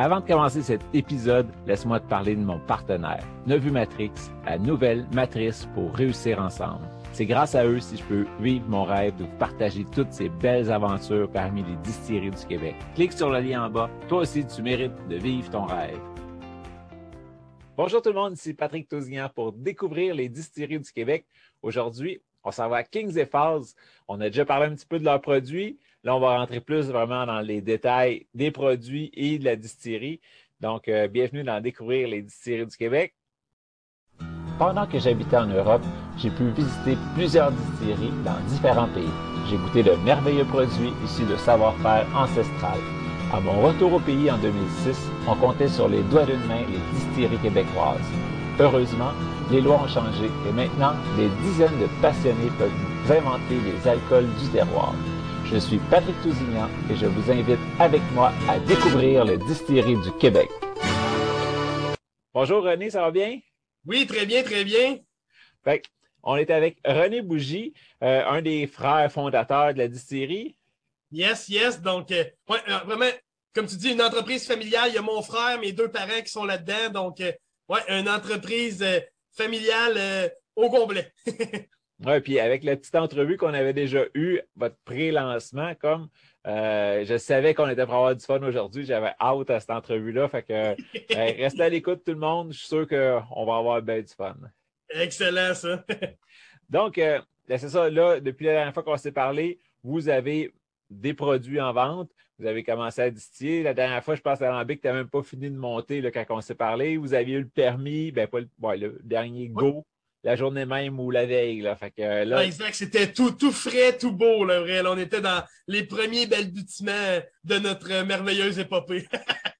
Avant de commencer cet épisode, laisse-moi te parler de mon partenaire, Nevu Matrix, la nouvelle matrice pour réussir ensemble. C'est grâce à eux si je peux vivre mon rêve de vous partager toutes ces belles aventures parmi les distilleries du Québec. Clique sur le lien en bas. Toi aussi, tu mérites de vivre ton rêve. Bonjour tout le monde, ici Patrick Tousignan pour découvrir les distilleries du Québec. Aujourd'hui, on s'en va à Kings et Falls. On a déjà parlé un petit peu de leurs produits. On va rentrer plus vraiment dans les détails des produits et de la distillerie. Donc, euh, bienvenue dans Découvrir les distilleries du Québec. Pendant que j'habitais en Europe, j'ai pu visiter plusieurs distilleries dans différents pays. J'ai goûté de merveilleux produits issus de savoir-faire ancestral. À mon retour au pays en 2006, on comptait sur les doigts d'une main les distilleries québécoises. Heureusement, les lois ont changé et maintenant, des dizaines de passionnés peuvent inventer les alcools du terroir. Je suis Patrick Tousignan et je vous invite avec moi à découvrir les distilleries du Québec. Bonjour René, ça va bien? Oui, très bien, très bien. Fait, on est avec René Bougie, euh, un des frères fondateurs de la distillerie. Yes, yes. Donc, euh, ouais, euh, vraiment, comme tu dis, une entreprise familiale. Il y a mon frère, mes deux parents qui sont là-dedans. Donc, ouais, une entreprise familiale au complet. Oui, puis avec la petite entrevue qu'on avait déjà eue, votre pré-lancement, comme euh, je savais qu'on était pour avoir du fun aujourd'hui, j'avais hâte à cette entrevue-là. Fait que ben, restez à l'écoute tout le monde, je suis sûr qu'on va avoir bien du fun. Excellent, ça. Donc, euh, ben, c'est ça, là, depuis la dernière fois qu'on s'est parlé, vous avez des produits en vente. Vous avez commencé à distiller. La dernière fois, je pense à Lambic, tu n'as même pas fini de monter là, quand on s'est parlé. Vous aviez eu le permis, ben pas le dernier go, la journée même ou la veille. Là. Fait que, euh, là, Ouais, exact. C'était tout, tout frais, tout beau, là, vrai. Là, on était dans les premiers balbutiements de notre merveilleuse épopée.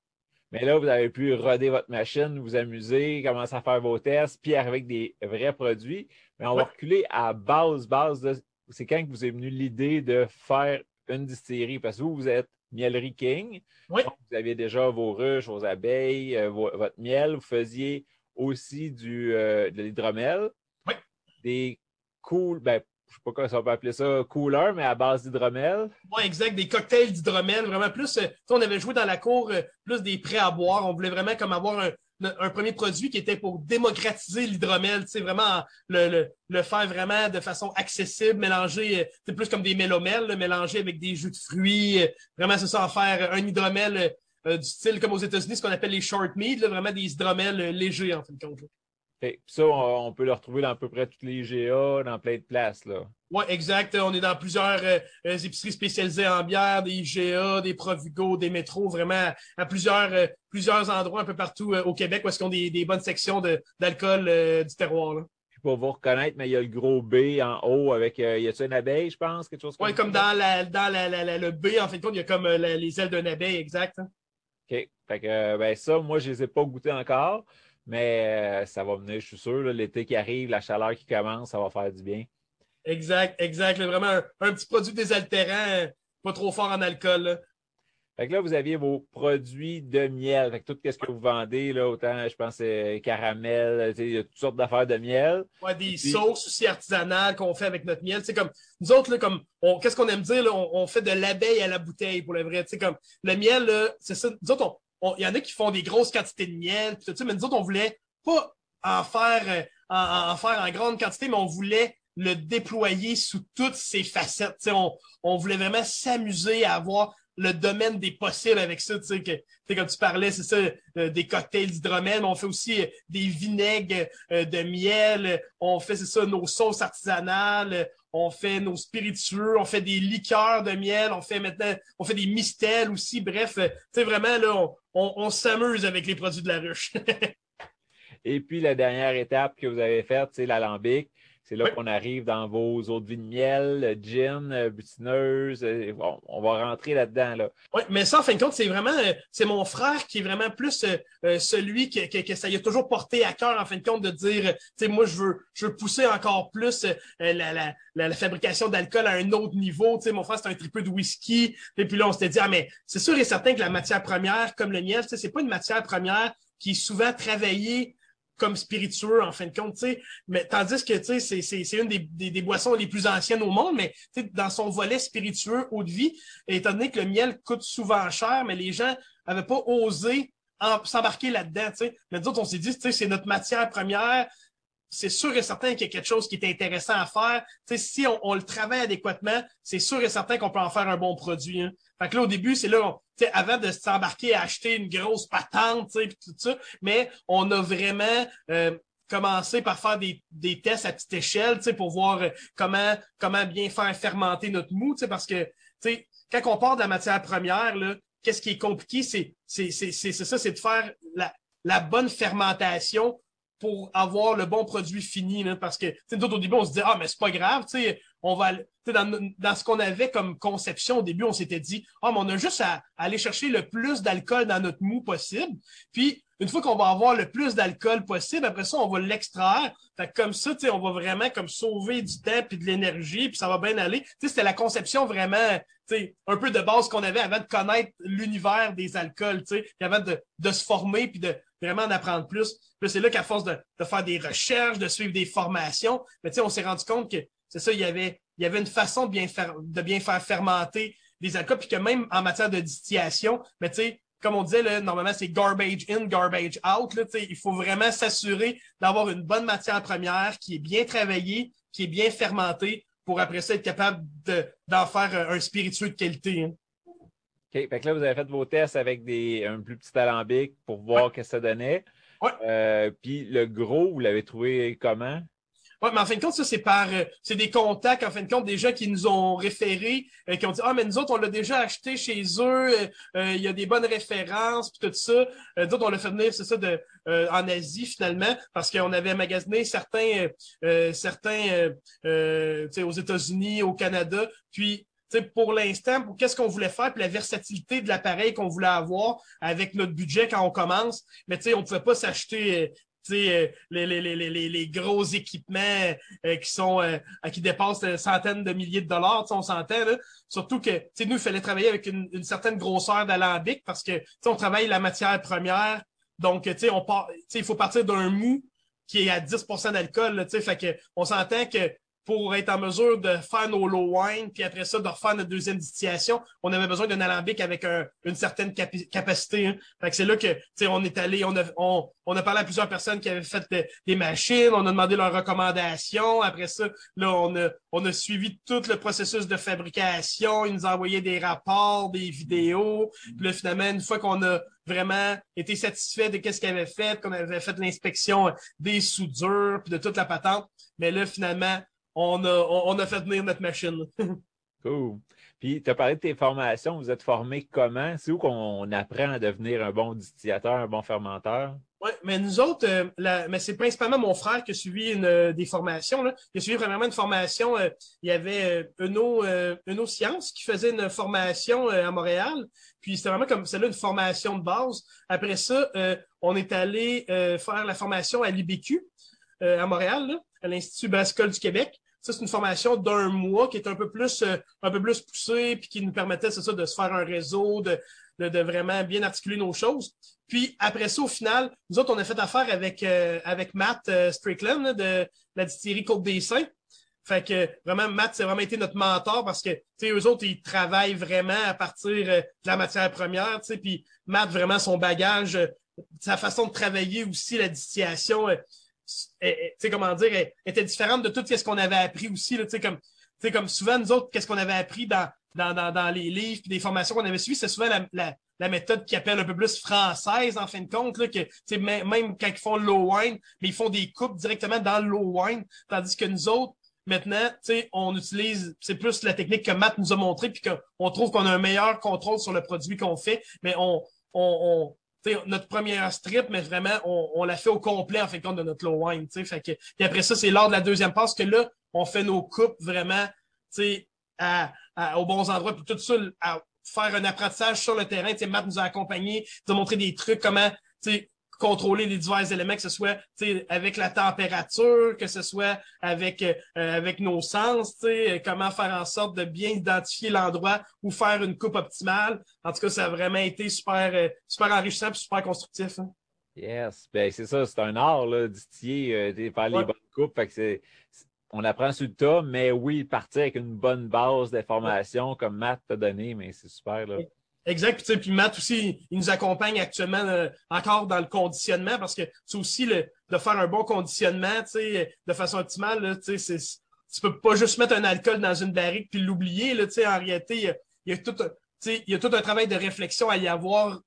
Mais là, vous avez pu roder votre machine, vous amuser, commencer à faire vos tests, puis arriver avec des vrais produits. Mais on va reculer à base, base de. C'est quand que vous est venu l'idée de faire une distillerie? Parce que vous, vous êtes Mielerie King. Oui. Donc, vous aviez déjà vos ruches, vos abeilles, euh, vo- votre miel. Vous faisiez aussi du, euh, de l'hydromel. Oui. Des cool, ben, je sais pas comment on peut appeler ça, couleur, mais à base d'hydromel. Ouais, exact. Des cocktails d'hydromel, vraiment plus. euh, on avait joué dans la cour euh, plus des prêts à boire. On voulait vraiment comme avoir un, un premier produit qui était pour démocratiser l'hydromel. Tu sais, vraiment le, le, le faire vraiment de façon accessible, mélanger, c'est plus comme des mélomels, mélanger avec des jus de fruits. vraiment, c'est ça, en faire un hydromel euh, du style comme aux États-Unis, ce qu'on appelle les short meat, là, vraiment des hydromels euh, légers en fin de compte. que ça, on, on peut le retrouver dans à peu près tous les GA, dans plein de places. Là. Ouais, exact. On est dans plusieurs euh, épiceries spécialisées en bière, des IGA, des Provigo, des métros, vraiment à plusieurs, plusieurs endroits un peu partout au Québec où est-ce qu'ils ont des, des bonnes sections d'alcool du terroir. Là. Puis pour vous reconnaître, mais il y a le gros B en haut avec. euh, y a-tu une abeille, je pense, quelque chose comme Ouais, comme ça? dans la dans la, la- la- le B, en fin de compte, il y a comme euh, les ailes d'un abeille, exact. hein. OK. Euh, ben ça, moi, je les ai pas goûtés encore, mais euh, ça va venir, je suis sûr. L'été qui arrive, la chaleur qui commence, ça va faire du bien. Exact, exact. vraiment un, petit produit désaltérant, euh, pas trop fort en alcool. Fait que là, vous aviez vos produits de miel. Fait que tout ce que vous vendez, là, autant, je pense, euh, caramel, tu sais, il y a toutes sortes d'affaires de miel. Ouais, des Puis- sauces aussi artisanales qu'on fait avec notre miel. C'est comme nous autres, là, comme qu'est-ce qu'on aime dire, là, on, on fait de l'abeille à la bouteille pour le vrai. Tu sais, comme le miel, là, c'est ça. Nous autres, il y en a qui font des grosses quantités de miel, puis tout ça, mais nous autres, on voulait pas en faire, euh, en, en faire en grande quantité, mais on voulait le déployer sous toutes ses facettes. Tu sais, on, on voulait vraiment s'amuser à avoir le domaine des possibles avec ça, tu sais, que, comme tu parlais, c'est ça, euh, des cocktails d'hydromel, on fait aussi euh, des vinaigres euh, de miel, on fait, c'est ça, nos sauces artisanales, on fait nos spiritueux, on fait des liqueurs de miel, on fait maintenant, on fait des mistels aussi, bref, tu sais, vraiment, là, on, on, on s'amuse avec les produits de la ruche. Et puis, la dernière étape que vous avez faite, c'est l'alambic. C'est là qu'on arrive dans vos eaux de vie de miel, gin, butineuse. Bon, on va rentrer là-dedans. Là. Oui, mais ça, en fin de compte, c'est vraiment c'est mon frère qui est vraiment plus celui que, que, ça y a toujours porté à cœur, en fin de compte, de dire, tu sais, moi, je veux, je veux pousser encore plus la, la, la, fabrication d'alcool à un autre niveau. Tu sais, mon frère, c'est un triple de whisky. Et puis là, on s'était dit, ah, mais c'est sûr et certain que la matière première, comme le miel, tu sais, c'est pas une matière première qui est souvent travaillée comme spiritueux en fin de compte, tu sais. Mais tandis que tu sais, c'est une des, des, boissons les plus anciennes au monde, mais dans son volet spiritueux, haut de vie, étant donné que le miel coûte souvent cher, mais les gens n'avaient pas osé s'embarquer là-dedans, tu sais. Mais d'autres, on s'est dit, tu sais, c'est notre matière première, c'est sûr et certain qu'il y a quelque chose qui est intéressant à faire. Si on, le travaille adéquatement, c'est sûr et certain qu'on peut en faire un bon produit. Hein. Fait que là, au début, c'est là, avant de s'embarquer à acheter une grosse patente, tu sais, tout ça, mais on a vraiment euh, commencé par faire des, tests à petite échelle, pour voir euh, comment comment bien faire fermenter notre mou, parce que, quand on part de la matière première, là, qu'est-ce qui est compliqué, c'est ça, c'est de faire la bonne fermentation pour avoir le bon produit fini. Là, parce que, tu au début, on se dit, ah, mais c'est pas grave, tu sais, on va, dans, dans ce qu'on avait comme conception au début, on s'était dit, ah, mais on a juste à, aller chercher le plus d'alcool dans notre mou possible. Puis, une fois qu'on va avoir le plus d'alcool possible, après ça, on va l'extraire. Fait comme ça, tu sais, on va vraiment comme sauver du temps puis de l'énergie, puis ça va bien aller. Tu sais, c'était la conception vraiment, tu sais, un peu de base qu'on avait avant de connaître l'univers des alcools, tu sais, avant de, de se former puis de vraiment en apprendre plus. Puis c'est là qu'à force de, de, faire des recherches, de suivre des formations, mais on s'est rendu compte que c'est ça, il y avait, il y avait une façon de bien faire, de bien faire fermenter des alcools, puis que même en matière de distillation, mais tu sais, comme on disait, là, normalement, c'est garbage in, garbage out. Là, il faut vraiment s'assurer d'avoir une bonne matière première qui est bien travaillée, qui est bien fermentée pour après ça être capable d'en faire un spiritueux de qualité. Hein. OK. Fait que là, vous avez fait vos tests avec des, un plus petit alambic pour voir ce que ça donnait. Ouais. Euh, puis le gros, vous l'avez trouvé comment? Oui, mais en fin de compte, ça, c'est par euh, c'est des contacts, en fin de compte, des gens qui nous ont référés, euh, qui ont dit Ah, mais nous autres, on l'a déjà acheté chez eux, euh, il y a des bonnes références, puis tout ça. d'autres, on l'a fait venir, c'est ça, de en Asie, finalement, parce qu'on avait magasiné certains certains aux États-Unis, au Canada, puis pour l'instant, pour qu'est-ce qu'on voulait faire, puis la versatilité de l'appareil qu'on voulait avoir avec notre budget quand on commence, mais on ne pouvait pas s'acheter euh, les, les, les, les, gros équipements euh, qui sont euh, qui dépassent centaines de milliers de dollars, on s'entend. Surtout que nous, il fallait travailler avec une, une certaine grosseur d'alambic parce que on travaille la matière première. Donc, on part, il faut partir d'un mou qui est à 10% d'alcool. Fait que on s'entend que pour être en mesure de faire nos low wine, puis après ça, de refaire notre deuxième distillation, on avait besoin d'un alambic avec une certaine capacité. Hein. Fait que c'est là que, on est allé, on a, on, a parlé à plusieurs personnes qui avaient fait des machines, on a demandé leurs recommandations. Après ça, là, on a, on a suivi tout le processus de fabrication. Ils nous envoyaient des rapports, des vidéos. Puis là, finalement, une fois qu'on a vraiment été satisfait de ce qu'ils avaient fait, qu'on avait fait l'inspection des soudures, puis de toute la patente, mais là, finalement, on a, on a fait venir notre machine. cool. Puis, tu as parlé de tes formations. Vous êtes formé comment? C'est où qu'on apprend à devenir un bon distillateur, un bon fermenteur? Oui, mais nous autres, euh, mais c'est principalement mon frère qui a suivi une, euh, des formations. Là. Il a suivi vraiment une formation. Euh, il y avait Uno, Uno Science qui faisait une formation à Montréal. Puis c'était vraiment comme celle-là une formation de base. Après ça, on est allé faire la formation à l'IBQ à Montréal, là, à l'Institut Brascole du Québec. C'est une formation d'un mois qui est un peu plus, euh, un peu plus poussée, puis qui nous permettait, c'est ça, de se faire un réseau, de, de, vraiment bien articuler nos choses. Puis après ça, au final, nous autres, on a fait affaire avec, euh, avec Matt euh, Strickland de la distillerie Côte des Saints. Fait que vraiment, Matt, c'est vraiment été notre mentor parce que, tu sais, eux autres, ils travaillent vraiment à partir de la matière première, tu sais, puis Matt, vraiment, son bagage, sa façon de travailler aussi, la distillation, tu comment dire, était différente de tout ce qu'on avait appris aussi, comme, comme souvent, nous autres, qu'est-ce qu'on avait appris dans, dans, dans, dans les livres et des formations qu'on avait suivies, c'est souvent la, la, méthode qui appelle un peu plus française, en fin de compte, là, que, même, quand ils font le low wine, mais ils font des coupes directement dans le low wine, tandis que nous autres, maintenant, on utilise, c'est plus la technique que Matt nous a montré, puis qu'on trouve qu'on a un meilleur contrôle sur le produit qu'on fait, mais on, on notre première strip, mais vraiment, on, on, la fait au complet en fin de compte de notre low wine. Fait que, puis après ça, c'est lors de la deuxième passe que là, on fait nos coupes vraiment à, à, aux bons endroits. Puis tout ça, à faire un apprentissage sur le terrain. Matt nous a accompagnés, nous a montré des trucs, comment contrôler les divers éléments, que ce soit avec la température, que ce soit avec euh, avec nos sens, comment faire en sorte de bien identifier l'endroit où faire une coupe optimale. En tout cas, ça a vraiment été super euh, super enrichissant et super constructif. Hein. Yes, ben c'est ça, c'est un art là, distiller, euh, faire les bonnes coupes. Fait que c'est, on apprend sur le tas, mais oui, partir avec une bonne base d'informations comme Matt t'a donné, mais c'est super. Là. Exact. Puis, puis Matt aussi, il nous accompagne actuellement euh, encore dans le conditionnement parce que c'est aussi le, de faire un bon conditionnement de façon optimale. Là, tu peux pas juste mettre un alcool dans une barrique puis l'oublier. Là, en réalité, il y, a, tout, il y a tout un travail de réflexion à y avoir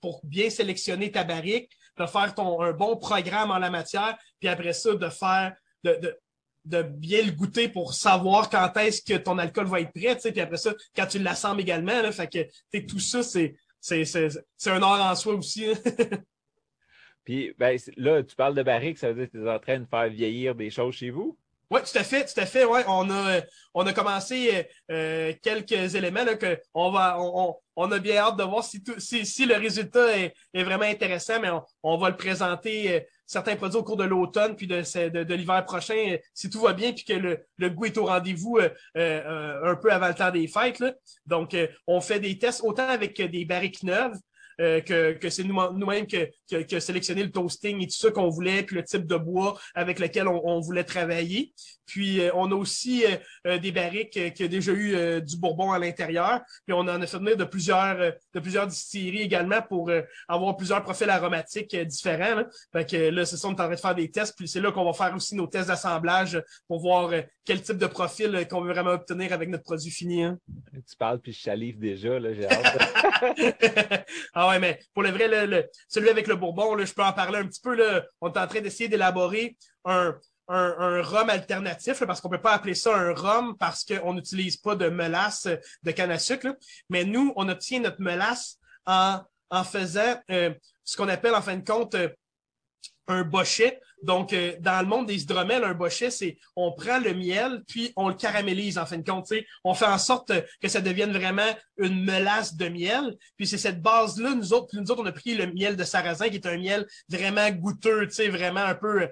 pour bien sélectionner ta barrique, de faire ton, un bon programme en la matière, puis après ça, de faire de, de, de bien le goûter pour savoir quand est-ce que ton alcool va être prêt, tu sais, puis après ça, quand tu l'assembles également, là, fait que tout ça, c'est, c'est, c'est, c'est un art en soi aussi. Hein. puis ben, là, tu parles de barrique, ça veut dire que tu es en train de faire vieillir des choses chez vous? Oui, tout à fait, tout à fait. Ouais, on a, on a commencé euh, quelques éléments là, que on va, on, on, a bien hâte de voir si, tout, si, si le résultat est, est, vraiment intéressant, mais on, on va le présenter euh, certains produits au cours de l'automne puis de, de, de l'hiver prochain, euh, si tout va bien puis que le, le goût est au rendez-vous euh, euh, un peu avant le temps des fêtes. Là. Donc, on fait des tests autant avec des barriques neuves euh, que, que c'est nous-mêmes que, que, que sélectionné le toasting et tout ça qu'on voulait, puis le type de bois avec lequel on, on voulait travailler. Puis euh, on a aussi euh, des barriques qui ont déjà eu du bourbon à l'intérieur. Puis on en a fait venir de plusieurs de plusieurs distilleries également pour avoir plusieurs profils aromatiques différents. Là. Fait que là, c'est ça, on est en train de faire des tests. Puis c'est là qu'on va faire aussi nos tests d'assemblage pour voir quel type de profil qu'on veut vraiment obtenir avec notre produit fini. Hein. Tu parles puis je salive déjà, là, j'ai hâte. ah ouais, mais pour le vrai, le, celui avec le Bourbon, là, je peux en parler un petit peu. Là. On est en train d'essayer d'élaborer un, un, un, rhum alternatif, parce qu'on peut pas appeler ça un rhum parce qu'on n'utilise pas de mélasse de canne à sucre. Mais nous, on obtient notre mélasse en, en faisant euh, ce qu'on appelle en fin de compte euh, un bochet. Donc, euh, dans le monde des hydromels, un bochet, c'est on prend le miel, puis on le caramélise en fin de compte. On fait en sorte que ça devienne vraiment une melasse de miel. Puis c'est cette base-là, nous autres, nous autres, on a pris le miel de sarrasin, qui est un miel vraiment goûteux, vraiment un peu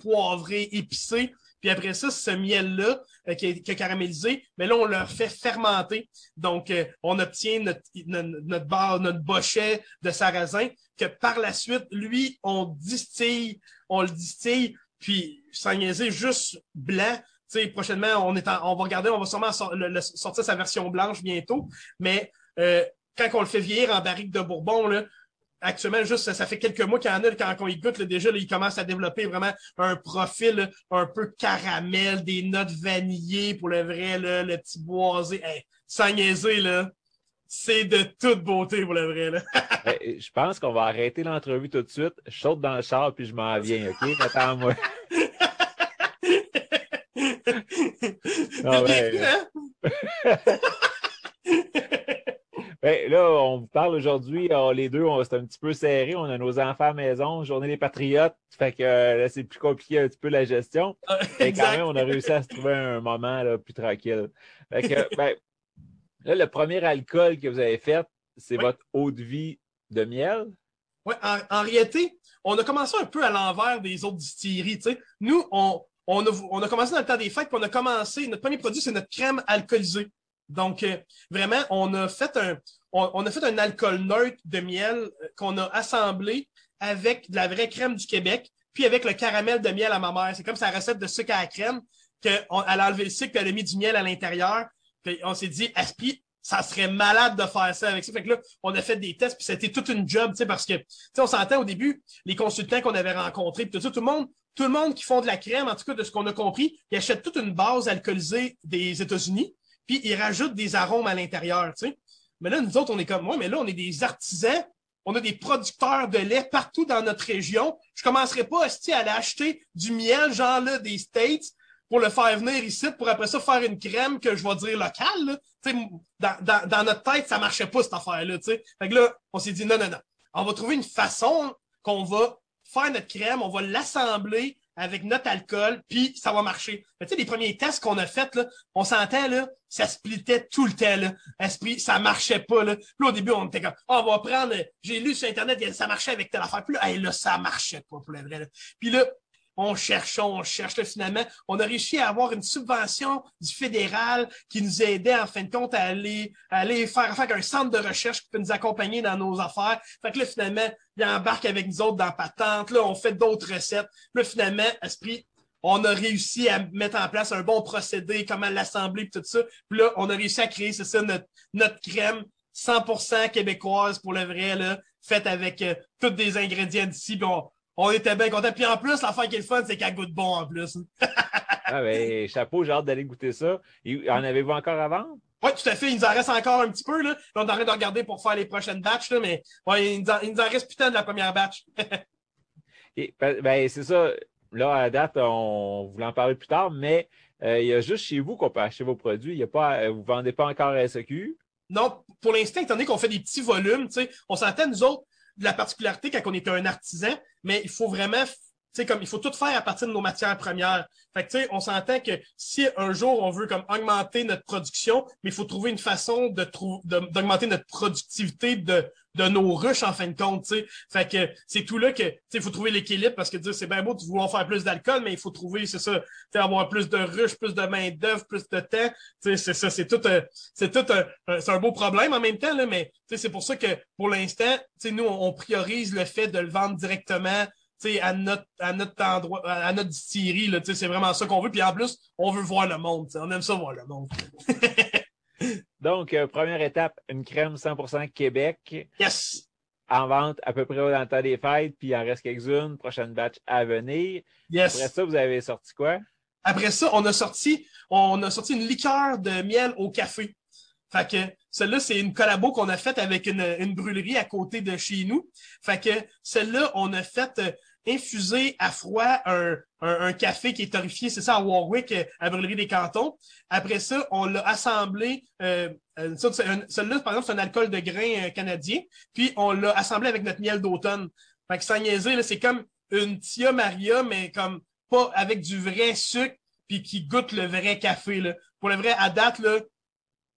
poivré, épicé. Puis après ça, ce miel-là euh, qui, est, caramélisé, mais là, on le fait fermenter. Donc, euh, on obtient notre, notre, barre, notre bochet de sarrasin que par la suite, lui, on distille, on le distille, puis sans niaiser, juste blanc. sais, prochainement, on, est on va regarder, on va sûrement sortir sa version blanche bientôt. Mais euh, quand on le fait vieillir en barrique de Bourbon, là, actuellement, juste, ça, fait quelques mois qu'il y en a, quand, on y goûte, là, déjà, là, il commence à développer vraiment un profil un peu caramel, des notes vanillées pour le vrai, là, le petit boisé. Hey, sans niaiser, là, c'est de toute beauté pour le vrai. Là. je pense qu'on va arrêter l'entrevue tout de suite. Je saute dans le char puis je m'en viens, OK? Attends-moi. ah, ben, Ben, là, on vous parle aujourd'hui, les deux, c'est un petit peu serré. On a nos enfants à maison, journée des patriotes. Fait que euh, là, c'est plus compliqué un petit peu la gestion. Mais quand même, on a réussi à se trouver un moment là, plus tranquille. Fait que, ben, là, le premier alcool que vous avez fait, c'est votre eau de vie de miel? Oui, en, réalité, on a commencé un peu à l'envers des autres distilleries. Nous, on, on, a, on a commencé dans le temps des fêtes, puis on a commencé, notre premier produit, c'est notre crème alcoolisée. Donc, euh, vraiment, on a fait un, on, a fait un alcool neutre de miel euh, qu'on a assemblé avec de la vraie crème du Québec, puis avec le caramel de miel à ma mère. C'est comme sa recette de sucre à la crème, qu'elle a enlevé le sucre, puis elle a mis du miel à l'intérieur. On s'est dit, Aspi, ça serait malade de faire ça avec ça? Fait que là, on a fait des tests, puis c'était toute une job, tu sais, parce que, tu sais, on s'entend au début, les consultants qu'on avait rencontrés, puis tout tout le monde, tout le monde qui font de la crème, en tout cas de ce qu'on a compris, ils achètent toute une base alcoolisée des États-Unis, puis ils rajoutent des arômes à l'intérieur, tu sais. Mais là, nous autres, on est comme moi, mais là, on est des artisans, on a des producteurs de lait partout dans notre région. Je commencerai pas à aller acheter du miel, genre là, des States, pour le faire venir ici, pour après ça faire une crème que je vais dire locale. Là. Dans, dans, dans notre tête, ça marchait pas cette affaire-là. Fait que là, on s'est dit non, non, non. on va trouver une façon qu'on va faire notre crème, on va l'assembler avec notre alcool, puis ça va marcher. tu sais, les premiers tests qu'on a faits, là, on sentait, là, ça splittait tout le temps, là. Esprit, ça marchait pas, là. Puis au début, on était comme, oh, on va prendre, j'ai lu sur Internet, ça marchait avec telle affaire. Puis là, hey, là, ça marchait pas, pour le vrai, là. Puis là, on cherche, on cherche. Finalement, on a réussi à avoir une subvention du fédéral qui nous aidait, en fin de compte, à aller, aller faire, un centre de recherche qui peut nous accompagner dans nos affaires. Fait que là, finalement, il embarque avec nous autres dans Patente. Là, on fait d'autres recettes. Là, finalement, Esprit, on a réussi à mettre en place un bon procédé, comment l'assembler, tout ça. Puis là, on a réussi à créer, c'est ça, notre, notre crème 100% québécoise pour le vrai, là, faite avec euh, tous des ingrédients d'ici. On était bien contents. Puis en plus, l'affaire qui est le fun, c'est qu'elle goûte bon en plus. ah ben, chapeau, j'ai hâte d'aller goûter ça. En avez-vous encore à vendre? Oui, tout à fait. Il nous en reste encore un petit peu. Là. On est en train de regarder pour faire les prochaines batches, là, mais ouais, il, nous en, il nous en reste putain de la première batch. Et, ben, ben, c'est ça. Là, à date, on voulait en parler plus tard, mais euh, il y a juste chez vous qu'on peut acheter vos produits. Il y a pas, vous ne vendez pas encore à SQ? Non, pour l'instant, étant donné qu'on fait des petits volumes, on s'entend, nous autres, de la particularité quand on est un artisan, mais il faut vraiment sais, comme il faut tout faire à partir de nos matières premières. Fait que, tu sais, on s'entend que si un jour on veut comme augmenter notre production, mais il faut trouver une façon de d'augmenter notre productivité de, de nos ruches en fin de compte, tu sais. Fait que c'est tout là que, tu sais, il faut trouver l'équilibre parce que c'est bien beau de vouloir faire plus d'alcool, mais il faut trouver, c'est ça, tu avoir plus de ruches, plus de main d'œuvre, plus de temps. Tu sais, c'est ça, c'est tout, c'est tout un, c'est un beau problème en même temps, là, mais tu sais, c'est pour ça que pour l'instant, tu sais, nous, on priorise le fait de le vendre directement à notre, à notre endroit, à notre distillerie, là, c'est vraiment ça qu'on veut. Puis en plus, on veut voir le monde. On aime ça voir le monde. Donc, euh, première étape, une crème 100% Québec. Yes! En vente à peu près dans le temps des fêtes, puis il en reste quelques-unes. Prochaine batch à venir. Yes. Après ça, vous avez sorti quoi? Après ça, on a sorti, on a sorti une liqueur de miel au café. Fait que celle-là, c'est une collabo qu'on a faite avec une, une, brûlerie à côté de chez nous. Fait que celle-là, on a fait euh, infuser à froid un, un, café qui est torréfié, c'est ça, à Warwick, euh, à Brûlerie des Cantons. Après ça, on l'a assemblé, euh celui-là, par exemple, c'est un alcool de grain euh, canadien, puis on l'a assemblé avec notre miel d'automne. Fait que sans niaiser, c'est comme une Tia Maria, mais comme pas avec du vrai sucre, puis qui goûte le vrai café. Là. Pour le vrai, à date, là,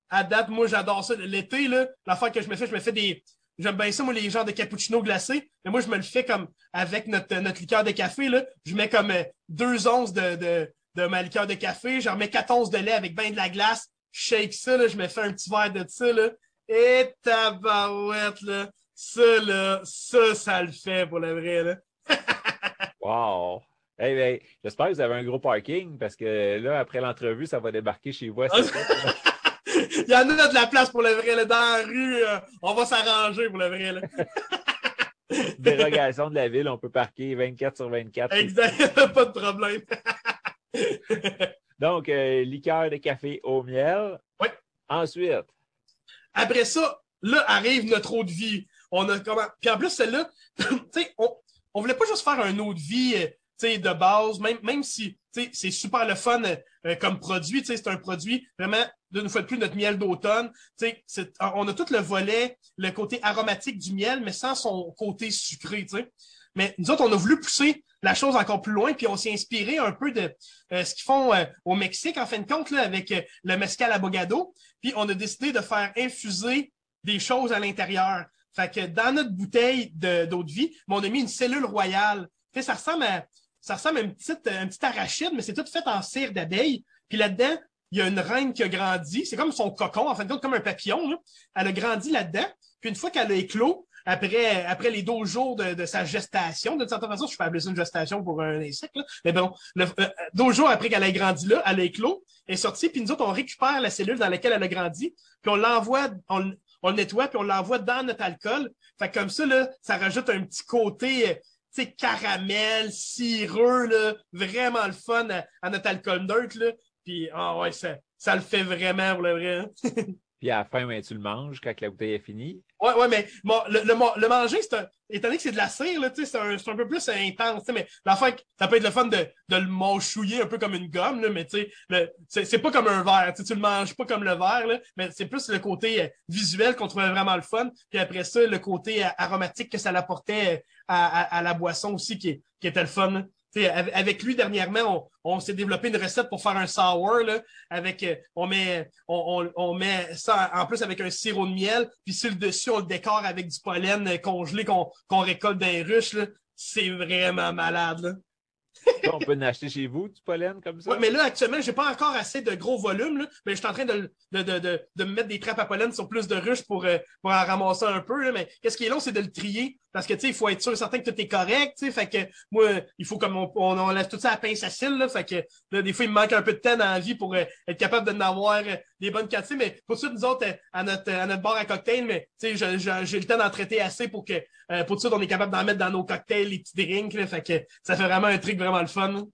à date, moi, j'adore ça. L'été, là, l'affaire que je me fais, je me fais des, J'aime bien ça, moi, les genres de cappuccino glacé. Mais moi, je me le fais comme avec notre, notre liqueur de café. Là. Je mets comme euh, deux onces de, de, de ma liqueur de café. J'en mets quatre onces de lait avec bien de la glace. Je shake ça, là, je me fais un petit verre de ça. Là. Et tabarouette, là. Ça, là, ça, ça le fait pour le vrai. Là. wow! Hey, hey, J'espère que vous avez un gros parking parce que là, après l'entrevue, ça va débarquer chez vous. Il y en a de la place pour le vrai. Là. Dans la rue, euh, on va s'arranger pour le vrai. Là. Dérogation de la ville, on peut parquer 24 sur 24. Exact, pas de problème. Donc, euh, liqueur de café au miel. Oui. Ensuite. Après ça, là arrive notre eau de vie. On a comment? Puis en plus, celle-là, tu sais, on, on voulait pas juste faire un eau de vie euh, de base, même, même si c'est super le fun euh, comme produit, c'est un produit vraiment, d'une fois de plus, notre miel d'automne. On a tout le volet, le côté aromatique du miel, mais sans son côté sucré. Mais nous autres, on a voulu pousser la chose encore plus loin, puis on s'est inspiré un peu de euh, ce qu'ils font euh, au Mexique, en fin de compte, avec le mescal abogado. Puis on a décidé de faire infuser des choses à l'intérieur. Fait que dans notre bouteille d'eau de, vie, on a mis une cellule royale. ça ressemble à ça ressemble à une petite, un petit arachide, mais c'est tout fait en cire d'abeille. Puis là-dedans, il y a une reine qui a grandi. C'est comme son cocon, en fait, comme un papillon. Là. Elle a grandi là-dedans. Puis une fois qu'elle a éclos, après, après les 12 jours de, de sa gestation, d'une certaine façon, je peux appeler ça une gestation pour un insecte, là. mais bon, le, 12 euh, jours après qu'elle ait grandi là, elle a éclos, elle est sortie, puis nous autres, on récupère la cellule dans laquelle elle a grandi, puis on l'envoie, on, on le nettoie, puis on l'envoie dans notre alcool. Fait comme ça, là, ça rajoute un petit côté euh, sais, caramel, cireux, là, vraiment le fun à, notre alcool neutre. Puis, ah ouais, ça, ça le fait vraiment pour le vrai. Hein. Puis à la fin, ben, tu le manges quand la bouteille est finie. Ouais, ouais, mais bon, le, le, le manger, c'est un. Étant donné que c'est de la cire, là, c'est un, un peu plus intense. Mais la fin, ça peut être le fun de, de le mâchouiller un peu comme une gomme, là, mais c'est pas comme un verre. Tu le manges pas comme le verre, là, mais c'est plus le côté euh, visuel qu'on trouvait vraiment le fun. Puis après ça, le côté euh, aromatique que ça apportait euh, à, à, à, la boisson aussi qui, qui était le fun avec lui, dernièrement, on, s'est développé une recette pour faire un sour. Là, avec, euh, on, met, on, on, met ça en plus avec un sirop de miel, puis sur le dessus, on le décore avec du pollen congelé qu'on récolte dans les ruches. C'est vraiment malade. Là on peut en acheter chez vous du pollen comme ça? Oui, mais là, actuellement, j'ai pas encore assez de gros volume, là, mais je suis en train de, de, de, de, me mettre des trappes à pollen sur plus de ruches pour, euh, pour en ramasser un peu. Là, mais qu'est-ce qui est long, c'est de le trier. Parce que, tu sais, il faut être sûr et certain que tout est correct, tu sais. Fait que, moi, il faut comme on, on, laisse tout ça à pince à cils, là. Fait que, là, des fois, il me manque un peu de temps dans la vie pour euh, être capable d'en avoir euh, des bonnes quantités. Mais pour ça, nous autres, à notre, à notre bar à cocktail, mais, tu sais, j'ai le temps d'en traiter assez pour que, pour tout ça, on est capable d'en mettre dans nos cocktails, les petits drinks, là. Fait que, ça fait vraiment un truc vraiment le fun.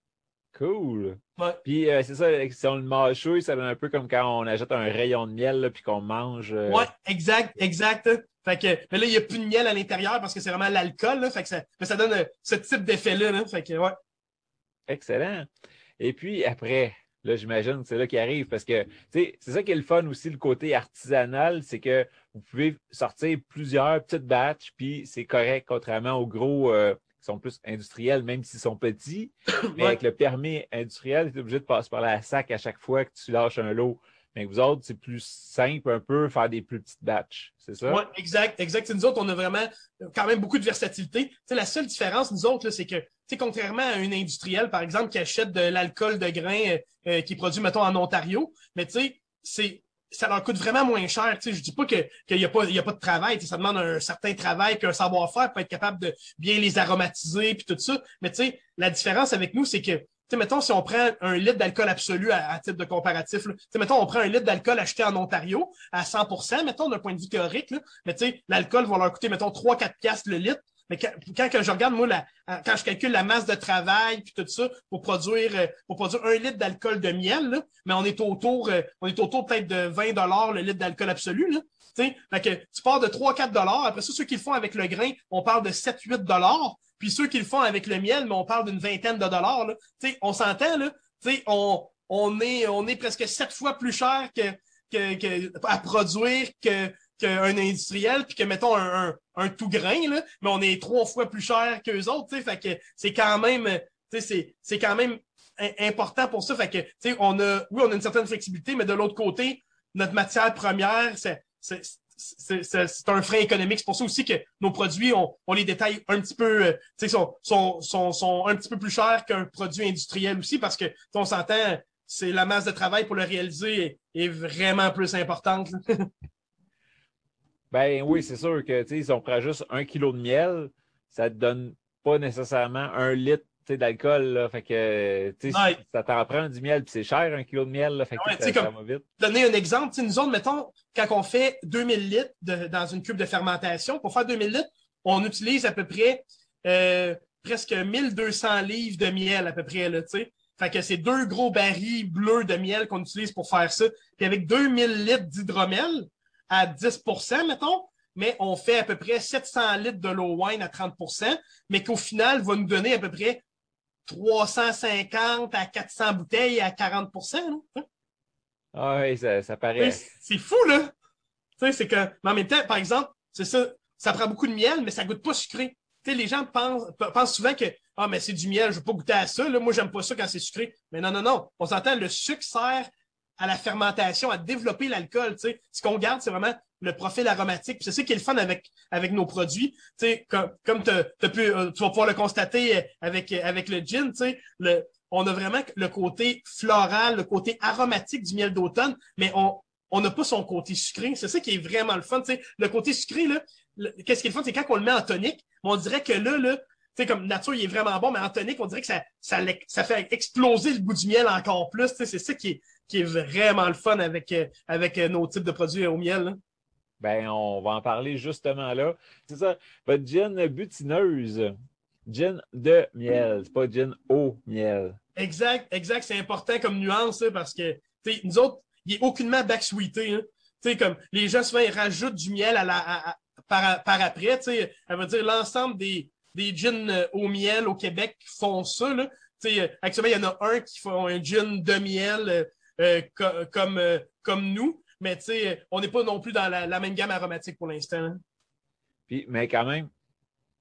Cool. Puis euh, c'est ça, si on le mâchouille, ça donne un peu comme quand on achète un rayon de miel là, puis qu'on mange. Euh... Ouais, exact, exact. Fait que, mais là, il n'y a plus de miel à l'intérieur parce que c'est vraiment l'alcool. Fait que ça, ça donne euh, ce type d'effet-là. Fait que, ouais. Excellent. Et puis après, là, j'imagine que c'est là qui arrive parce que c'est ça qui est le fun aussi, le côté artisanal, c'est que vous pouvez sortir plusieurs petites batches, puis c'est correct, contrairement au gros. Euh, qui sont plus industriels, même s'ils sont petits. Mais avec le permis industriel, tu es obligé de passer par la sac à chaque fois que tu lâches un lot. Mais vous autres, c'est plus simple un peu, faire des plus petites batches. C'est ça? Oui, exact, exact. nous autres, on a vraiment quand même beaucoup de versatilité. la seule différence, nous autres, c'est que, contrairement à une industrielle, par exemple, qui achète de l'alcool de grain euh, euh, qui est produit, mettons, en Ontario, mais tu sais, c'est ça leur coûte vraiment moins cher. Tu sais, je dis pas qu'il n'y a, pas, y a pas de travail. Ça demande un certain travail puis un savoir-faire pour être capable de bien les aromatiser puis tout ça. Mais tu sais, la différence avec nous, c'est que, sais, mettons, si on prend un litre d'alcool absolu à, titre de comparatif, tu sais, mettons, on prend un litre d'alcool acheté en Ontario à 100% mettons, d'un point de vue théorique, là, mais tu sais, l'alcool va leur coûter, mettons, 3-4 piastres le litre. Mais quand, quand, je regarde, moi, la, quand je calcule la masse de travail puis tout ça pour produire, euh, pour produire un litre d'alcool de miel, là, mais on est autour, euh, on est autour peut-être de 20 dollars le litre d'alcool absolu. Là. Fait que tu pars de 3-4 dollars. Après ça, ceux qui le font avec le grain, on parle de 7-8 dollars. Puis ceux qui le font avec le miel, mais on parle d'une vingtaine de dollars. Là. on s'entend, là. On, on, est, on est presque sept fois plus cher que, que, que, à produire que, qu'un industriel, puis que mettons un, un, tout grain, là, mais on est trois fois plus cher qu'eux autres, fait que c'est quand même, tu sais, c'est quand même important pour ça, fait que, on a, oui, on a une certaine flexibilité, mais de l'autre côté, notre matière première, c'est c'est un frein économique. C'est pour ça aussi que nos produits, on, on les détaille un petit peu, euh, sont, sont, sont, sont, un petit peu plus chers qu'un produit industriel aussi parce que, on s'entend, c'est la masse de travail pour le réaliser est vraiment plus importante. Ben oui, c'est sûr que si on prend juste un kilo de miel, ça te donne pas nécessairement un litre d'alcool. Fait que ça t'en prend du miel, puis c'est cher un kilo de miel. Là, fait que ça, comme, va vite. Donner un exemple, nous autres, mettons, quand on fait 2000 litres de, dans une cube de fermentation, pour faire 2000 litres, on utilise à peu près euh, presque 1200 livres de miel à peu près. Là, sais. fait que c'est deux gros barils bleus de miel qu'on utilise pour faire ça. Puis avec 2000 litres d'hydromel, à 10% mettons, mais on fait à peu près 700 litres de low wine à 30% mais qu'au final va nous donner à peu près 350 à 400 bouteilles à 40% hein? Ah oui, ça, ça paraît. C'est fou, là! Tu sais, c'est que, mais en même temps, par exemple, c'est ça, ça prend beaucoup de miel, mais ça goûte pas sucré. Tu sais, les gens pensent, pensent souvent que, ah, mais c'est du miel, je veux pas goûter à ça, là. Moi, j'aime pas ça quand c'est sucré. Mais non, non, non. On s'entend, le sucre sert à la fermentation, à développer l'alcool. Tu sais. Ce qu'on garde, c'est vraiment le profil aromatique. C'est ça qui est le fun avec, avec nos produits. Tu sais, comme, comme euh, tu vas pouvoir le constater euh, avec, avec le gin, tu sais, le, on a vraiment le côté floral, le côté aromatique du miel d'automne, mais on on n'a pas son côté sucré. C'est ça qui est vraiment le fun. Tu sais. Le côté sucré, là, qu'est-ce qui est le fun, c'est quand on le met en tonique, on dirait que là, là, tu sais, comme nature, il est vraiment bon, mais en tonique, on dirait que ça, ça, ça fait exploser le goût du miel encore plus. Tu sais, c'est ça qui est, qui est vraiment le fun avec, euh, avec euh, nos types de produits au miel. Ben, on va en parler justement là. C'est ça, votre gin butineuse. Gin de miel, c'est pas gin au miel. Exact, exact. C'est important comme nuance parce que nous autres, il n'est aucunement backsweeté. Hein. sais, comme les gens souvent ils rajoutent du miel à la, par, par après. Elle va dire l'ensemble des, des gins euh, au miel au Québec font ça. Là. Actuellement, il y en a un qui font un gin de miel euh, comme, comme nous. Mais tu sais, on n'est pas non plus dans la, même gamme aromatique pour l'instant. Hein. Puis, mais quand même,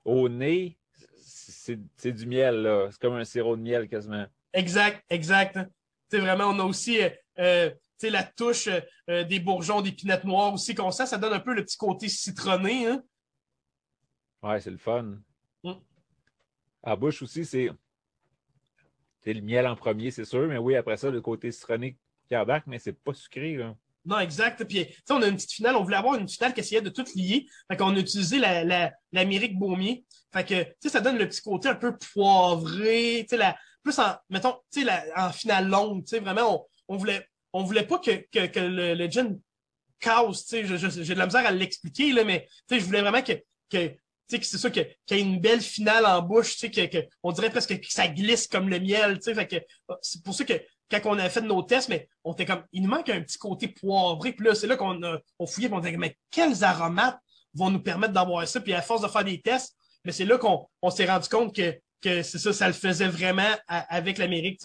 au nez, c'est du miel, là. C'est comme un sirop de miel quasiment. Exact, exact. Tu sais, vraiment, on a aussi euh, la touche euh, des bourgeons, des pinottes noires aussi qu'on sent. Ça donne un peu le petit côté citronné. Hein? Ouais, c'est le fun. Mm. À bouche aussi, c'est. Le miel en premier, c'est sûr, mais oui, après ça, le côté citronné qui mais c'est pas sucré. Là. Non, exact. Puis, on a une petite finale. On voulait avoir une finale qui essayait de tout lier. Fait qu'on a utilisé la, la, l'Amérique Baumier. Fait que, tu sais, ça donne le petit côté un peu poivré. Tu sais, plus en, mettons, tu sais, en finale longue. Tu sais, vraiment, on, on voulait, on voulait pas que, que, le, le gin casse. Tu sais, j'ai de la misère à l'expliquer, là, mais, tu sais, je voulais vraiment que c'est ça, qu'il y ait une belle finale en bouche, tu sais, que, que, on dirait presque que ça glisse comme le miel, tu sais, c'est pour ça que, quand on a fait nos tests, mais on était comme, il nous manque un petit côté poivré. Puis là, c'est là qu'on a, on fouillait, et on disait, mais quels aromates vont nous permettre d'avoir ça? Puis à force de faire des tests, mais c'est là qu'on on, s'est rendu compte que, que c'est ça, ça le faisait vraiment avec l'Amérique.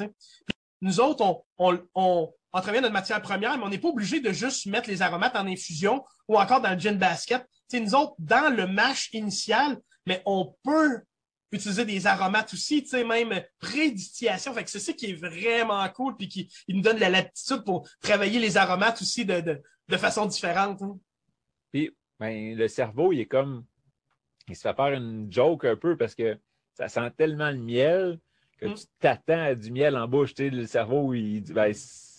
Nous autres, on, on, on, on travaille notre matière première, mais on n'est pas obligé de juste mettre les aromates en infusion ou encore dans le gin basket. T'sais, nous autres, dans le mash initial, mais on peut utiliser des aromates aussi, tu sais, même prédistillation. Fait que c'est ça qui est vraiment cool, puis qui il nous donne la latitude pour travailler les aromates aussi de, de, de façon différente. Hein. Puis, ben, le cerveau, il est comme. Il se fait faire une joke un peu parce que ça sent tellement le miel que mm. tu t'attends à du miel en bouche. Tu sais, le cerveau, il dit ben,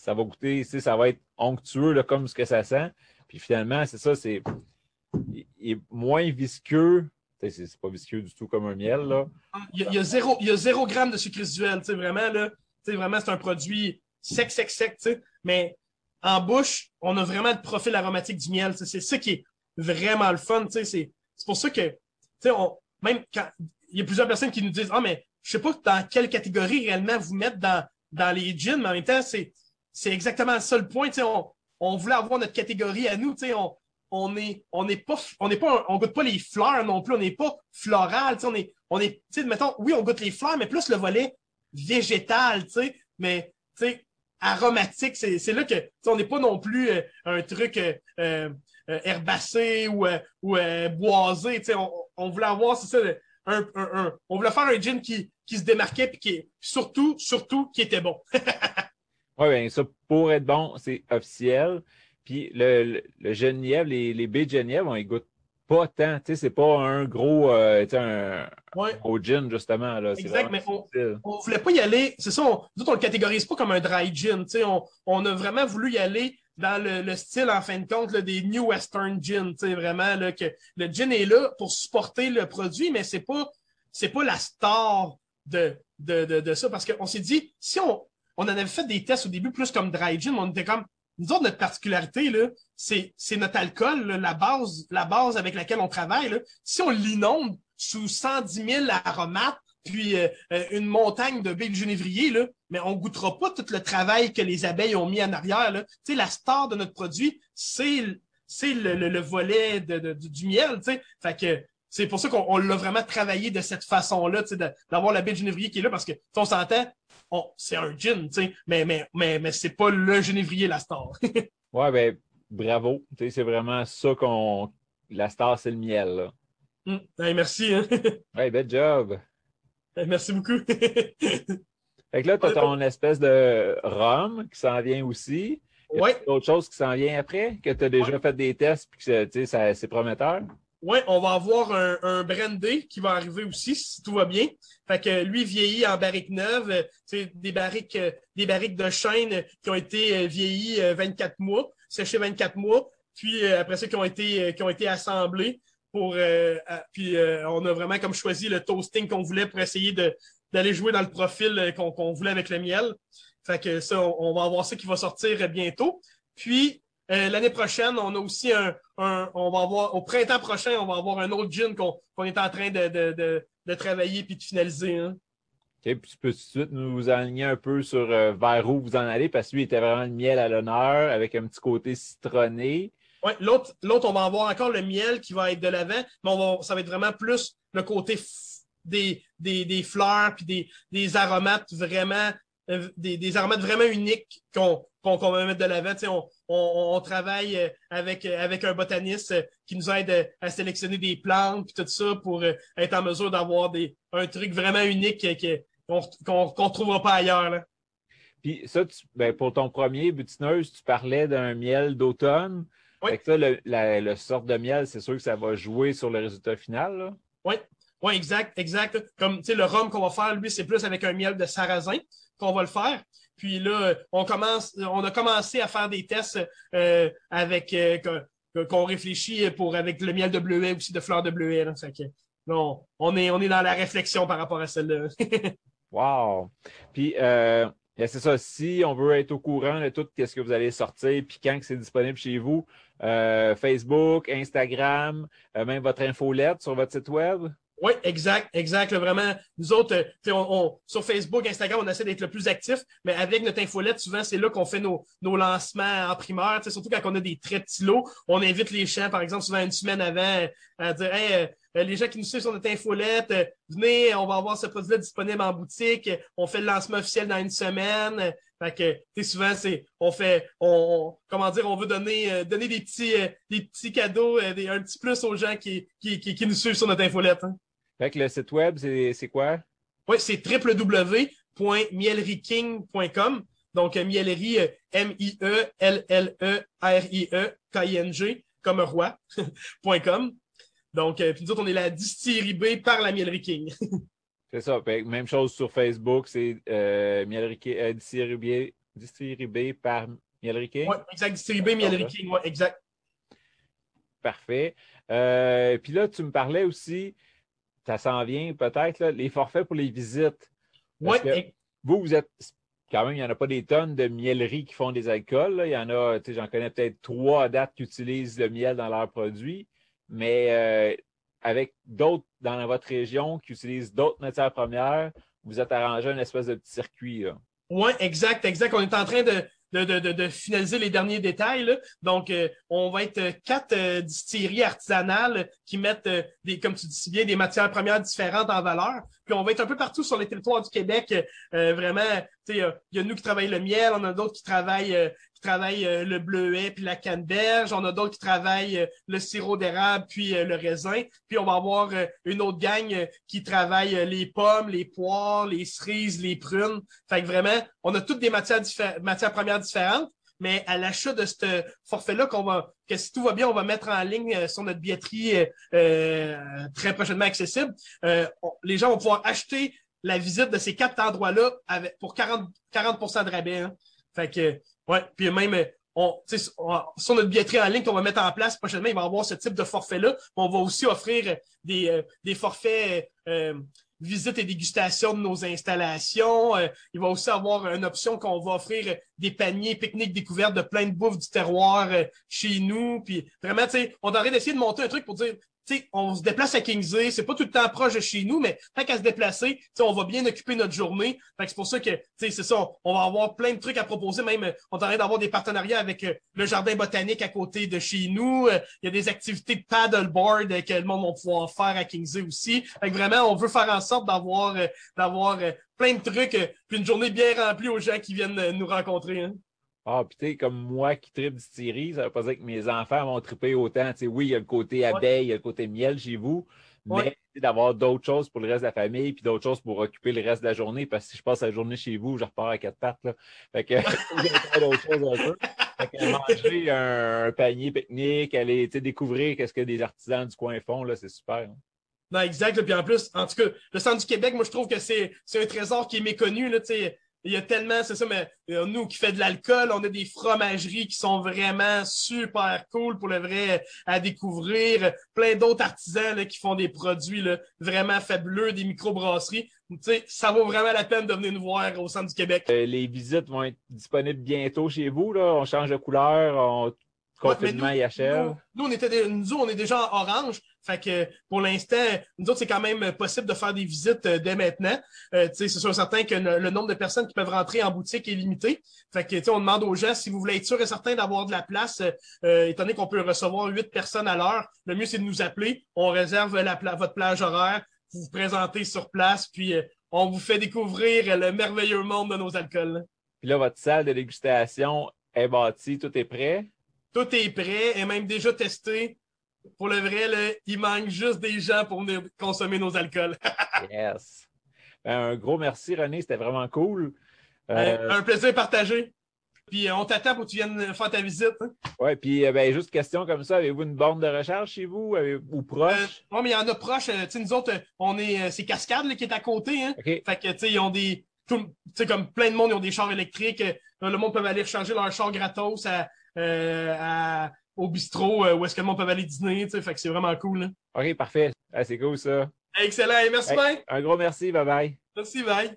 ça va goûter, tu sais, ça va être onctueux là, comme ce que ça sent. Puis finalement, c'est ça, c'est. Il est moins visqueux c'est pas visqueux du tout comme un miel. Là. Il, y a, zéro, il y a zéro gramme de sucre résiduel. Vraiment, là, vraiment c'est un produit sec, sec, sec. Mais en bouche, on a vraiment le profil aromatique du miel. C'est ça qui est vraiment le fun. C'est pour ça que on, même quand il y a plusieurs personnes qui nous disent Ah, mais je sais pas dans quelle catégorie réellement vous mettre dans, dans les jeans, mais en même temps, c'est exactement ça le point. On, on voulait avoir notre catégorie à nous. On, on n'est on n'est pas on n'est pas on goûte pas les fleurs non plus on n'est pas floral on est on est mettons oui on goûte les fleurs mais plus le volet végétal mais aromatique c'est là que on n'est pas non plus euh, un truc euh, euh, herbacé ou ou boisé tu sais on, on, voulait avoir c'est ça un, un, on voulait faire un gin qui qui se démarquait puis qui surtout surtout qui était bon oui bien ça pour être bon c'est officiel puis le, le, Genièvre, les, les baies de Genièvre, on y goûte pas tant. Tu sais, c'est pas un gros, euh, un, gros gin, justement. Là. Exact, mais on, on voulait pas y aller. C'est ça, on, nous on le catégorise pas comme un dry gin. Tu sais, on, on a vraiment voulu y aller dans le, le style, en fin de compte, là, des New Western Gin. Tu sais, vraiment, là, que le gin est là pour supporter le produit, mais c'est pas, c'est pas la star de, de, de, de ça. Parce qu'on s'est dit, si on, on en avait fait des tests au début plus comme dry gin, on était comme, nous autres, notre particularité, c'est, c'est notre alcool, la base, la base avec laquelle on travaille. Si on l'inonde sous 110 000 aromates, puis euh, euh, une montagne de baies de genévrier, là, mais on goûtera pas tout le travail que les abeilles ont mis en arrière. Là. Tu sais, la star de notre produit, c'est, le, le, volet de, du miel. Tu sais. C'est pour ça qu'on l'a vraiment travaillé de cette façon-là, d'avoir la baie de genévrier qui est là, parce que on s'entend, c'est un gin, mais, mais, mais, mais c'est pas le genévrier la star. ouais, ben bravo. C'est vraiment ça qu'on. La star, c'est le miel. Là. Hum, merci. Hein? ouais, bel job. merci beaucoup. fait que là, tu as ton espèce de rhum qui s'en vient aussi. Oui. Autre chose qui s'en vient après, que tu as déjà fait des tests et que c'est prometteur? Oui, on va avoir un, un qui va arriver aussi, si tout va bien. Fait que lui vieillit en barrique neuve, c'est des barriques, des barriques de chêne qui ont été euh, vieillies 24 euh, mois, séchées 24 mois, puis euh, après ça qui ont été qui ont été assemblées pour puis on a vraiment comme choisi le toasting qu'on voulait pour essayer d'aller jouer dans le profil qu'on voulait avec le miel. Fait que ça, on, va avoir ça qui va sortir bientôt. Puis euh, l'année prochaine, on a aussi un, on va avoir, au printemps prochain, on va avoir un autre gin qu'on est en train de, de, de, travailler puis de finaliser. Hein. OK, puis tu peux tout de suite nous aligner un peu sur euh, vers où vous en allez, parce que lui, il était vraiment le miel à l'honneur, avec un petit côté citronné. Oui, l'autre, l'autre, on va avoir encore le miel qui va être de l'avant, mais on va, ça va être vraiment plus le côté des, des, des, fleurs puis des, des aromates vraiment des, des, aromates vraiment uniques qu'on qu'on va mettre de l'avant. On, on, on, travaille euh, avec, avec un botaniste qui nous aide à sélectionner des plantes puis tout ça pour être en mesure d'avoir des un truc vraiment unique qu'on qu'on trouvera pas ailleurs. Là. Puis ça, ben pour ton premier butineuse, tu parlais d'un miel d'automne. Oui. ça, le, la, le de miel, c'est sûr que ça va jouer sur le résultat final. Là. Oui, oui, exact, exact. Comme le rhum qu'on va faire, lui, c'est plus avec un miel de sarrasin qu'on va le faire. Puis là, on commence, on a commencé à faire des tests euh, avec euh, qu'on réfléchit pour avec le miel de bleuet aussi, de fleurs de bleuet. Là. non, on est, on est dans la réflexion par rapport à celle-là. wow! Puis euh, c'est ça, si on veut être au courant de tout ce que vous allez sortir, puis quand c'est disponible chez vous, Facebook, Instagram, même votre infolette sur votre site web? Oui, exact, exact. vraiment, nous autres, euh, on, on, sur Facebook, Instagram, on essaie d'être le plus actif, mais avec notre infolette, souvent, c'est là qu'on fait nos, nos lancements en primeur. Surtout quand on a des très petits lots, on invite les gens, par exemple, souvent une semaine avant, à dire Hey, euh, les gens qui nous suivent sur notre infolette, euh, venez, on va avoir ce produit-là disponible en boutique. On fait le lancement officiel dans une semaine. Fait que, tu souvent, c'est, on fait, on, comment dire, on veut donner, euh, donner des petits, des petits cadeaux, des, un petit plus aux gens qui, qui, qui, qui nous suivent sur notre infolette. Hein. Fait que le site web, c'est quoi? Oui, c'est www.mielleryking.com. Donc, miellerie, M-I-E-L-L-E-R-I-E-K-I-N-G, comme roi, .com. Donc, euh, puis nous autres, on est la distillerie B par la Mielerie King. c'est ça. Même chose sur Facebook, c'est euh, Mielerie euh, distillerie, B, par Mielerie King. Oui, exact. Distillerie B, Mielerie King. Oui, exact. Parfait. Euh, puis là, tu me parlais aussi, ça s'en vient peut-être, les forfaits pour les visites. Oui. Vous, vous êtes quand même, il n'y en a pas des tonnes de mieleries qui font des alcools. Il y en a, j'en connais peut-être trois dates qui utilisent le miel dans leurs produits mais euh, avec d'autres dans votre région qui utilisent d'autres matières premières, vous êtes arrangé un espèce de petit circuit. Oui, exact, exact. On est en train de, de, de, de, finaliser les derniers détails. Là. Donc, euh, on va être quatre euh, distilleries artisanales qui mettent, des, comme tu dis si bien, des matières premières différentes en valeur. Puis on va être un peu partout sur les territoires du Québec. vraiment, il y, a nous qui travaillent le miel, on a d'autres qui travaillent travaillent euh, le bleuet puis la canneberge. On a d'autres qui travaillent euh, le sirop d'érable puis euh, le raisin. Puis on va avoir une autre gang qui travaille les pommes, les poires, les cerises, les prunes. Fait que vraiment, on a toutes des matières, matières premières différentes. Mais à l'achat de ce forfait-là, qu'on va, que si tout va bien, on va mettre en ligne sur notre billetterie très prochainement accessible. les gens vont pouvoir acheter la visite de ces quatre endroits-là pour 40, 40 de rabais. Hein. Fait que Ouais, puis même, euh, on, sur notre billetterie en ligne qu'on va mettre en place prochainement, il va y avoir ce type de forfait-là. On va aussi offrir des, euh, des forfaits euh, visite et dégustation de nos installations. il va aussi avoir une option qu'on va offrir des paniers pique-nique découvertes de plein de bouffe du terroir chez nous. Puis vraiment, on aurait d'essayer de monter un truc pour dire on se déplace à Kingsley, c'est pas tout le temps proche de chez nous, mais tant qu'à se déplacer, on va bien occuper notre journée. c'est pour ça que, c'est ça, on va avoir plein de trucs à proposer. Même, on train d'avoir des partenariats avec euh, le jardin botanique à côté de chez nous. Euh, il y a des activités de paddleboard que le monde va pouvoir faire à Kingsley aussi. Fait vraiment, on veut faire en sorte d'avoir, euh, d'avoir plein de trucs, puis une journée bien remplie aux gens qui viennent nous rencontrer. Hein. Ah, puis tu sais, comme moi qui tripe distillerie, ça veut pas dire que mes enfants vont triper autant. Oui, il y a le côté abeille, il y a le côté miel chez vous, mais d'avoir d'autres choses pour le reste de la famille, puis d'autres choses pour occuper le reste de la journée, parce que si je passe la journée chez vous, je repars à quatre pattes. Là. Fait que d'autres choses un peu. Fait que manger un, panier pique-nique, aller découvrir qu'est-ce que des artisans du coin font, là, c'est super. Hein. Non, exact. Puis en plus, en tout cas, le centre du Québec, moi, je trouve que c'est un trésor qui est méconnu. Là, il y a tellement, c'est ça, mais euh, nous qui fait de l'alcool, on a des fromageries qui sont vraiment super cool pour le vrai à découvrir. Plein d'autres artisans qui font des produits là, vraiment fabuleux, des microbrasseries. Tu sais, ça vaut vraiment la peine de venir nous voir au centre du Québec. Euh, les visites vont être disponibles bientôt chez vous. Là. On change de couleur. On... confinement Ouais, y achève. Nous, nous, on était, nous, on est déjà en orange. Fait que pour l'instant, nous autres, c'est quand même possible de faire des visites euh, dès maintenant. Euh, c'est sûr certain que le, nombre de personnes qui peuvent rentrer en boutique est limité. Fait que on demande aux gens si vous voulez être sûr et certain d'avoir de la place, euh, euh, étant donné qu'on peut recevoir huit personnes à l'heure, le mieux c'est de nous appeler. On réserve la pla- votre plage horaire, vous vous présentez sur place, puis euh, on vous fait découvrir le merveilleux monde de nos alcools. Puis là, votre salle de dégustation est bâtie, tout est prêt? Tout est prêt et même déjà testé. Pour le vrai, là, il manque juste des gens pour venir consommer nos alcools. Yes. Ben, un gros merci, René, c'était vraiment cool. Euh, Un plaisir partagé. Puis euh, on t'attend pour que tu viennes faire ta visite. hein. ouais, puis euh, ben, juste question comme ça, avez-vous une borne de recharge chez vous avez- ou Euh, proche? ouais, mais il y en a proches. euh, tu sais, nous autres, euh, on est. euh, c'est Cascade là, qui est à côté. Hein? Fait que, tu sais, ils ont des. Tu sais, comme plein de monde, ils ont des chars électriques. euh, le monde peut aller recharger leur char gratos à, euh, à- au bistrot euh, où est-ce que le monde peut aller dîner. tu sais, Fait que c'est vraiment cool. là. OK, parfait. Ah, c'est cool ça. Excellent. Et merci Hey, bien. un gros merci, bye bye. Merci, bye.